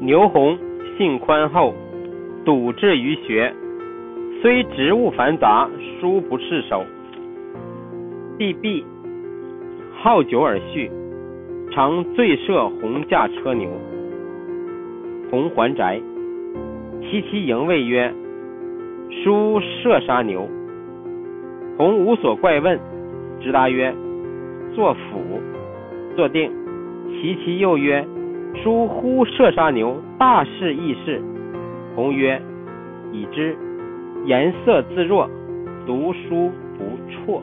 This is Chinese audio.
牛弘性宽厚，笃志于学，虽职务繁杂，殊不释手。弟毕，好酒而酗，常醉射红驾车牛。洪还宅，其妻迎谓曰：“叔射杀牛。”洪无所怪问，直答曰：“作辅。”坐定，其妻又曰：“书忽射杀牛，大事易事。”同曰：“已知。颜色自若，读书不辍。”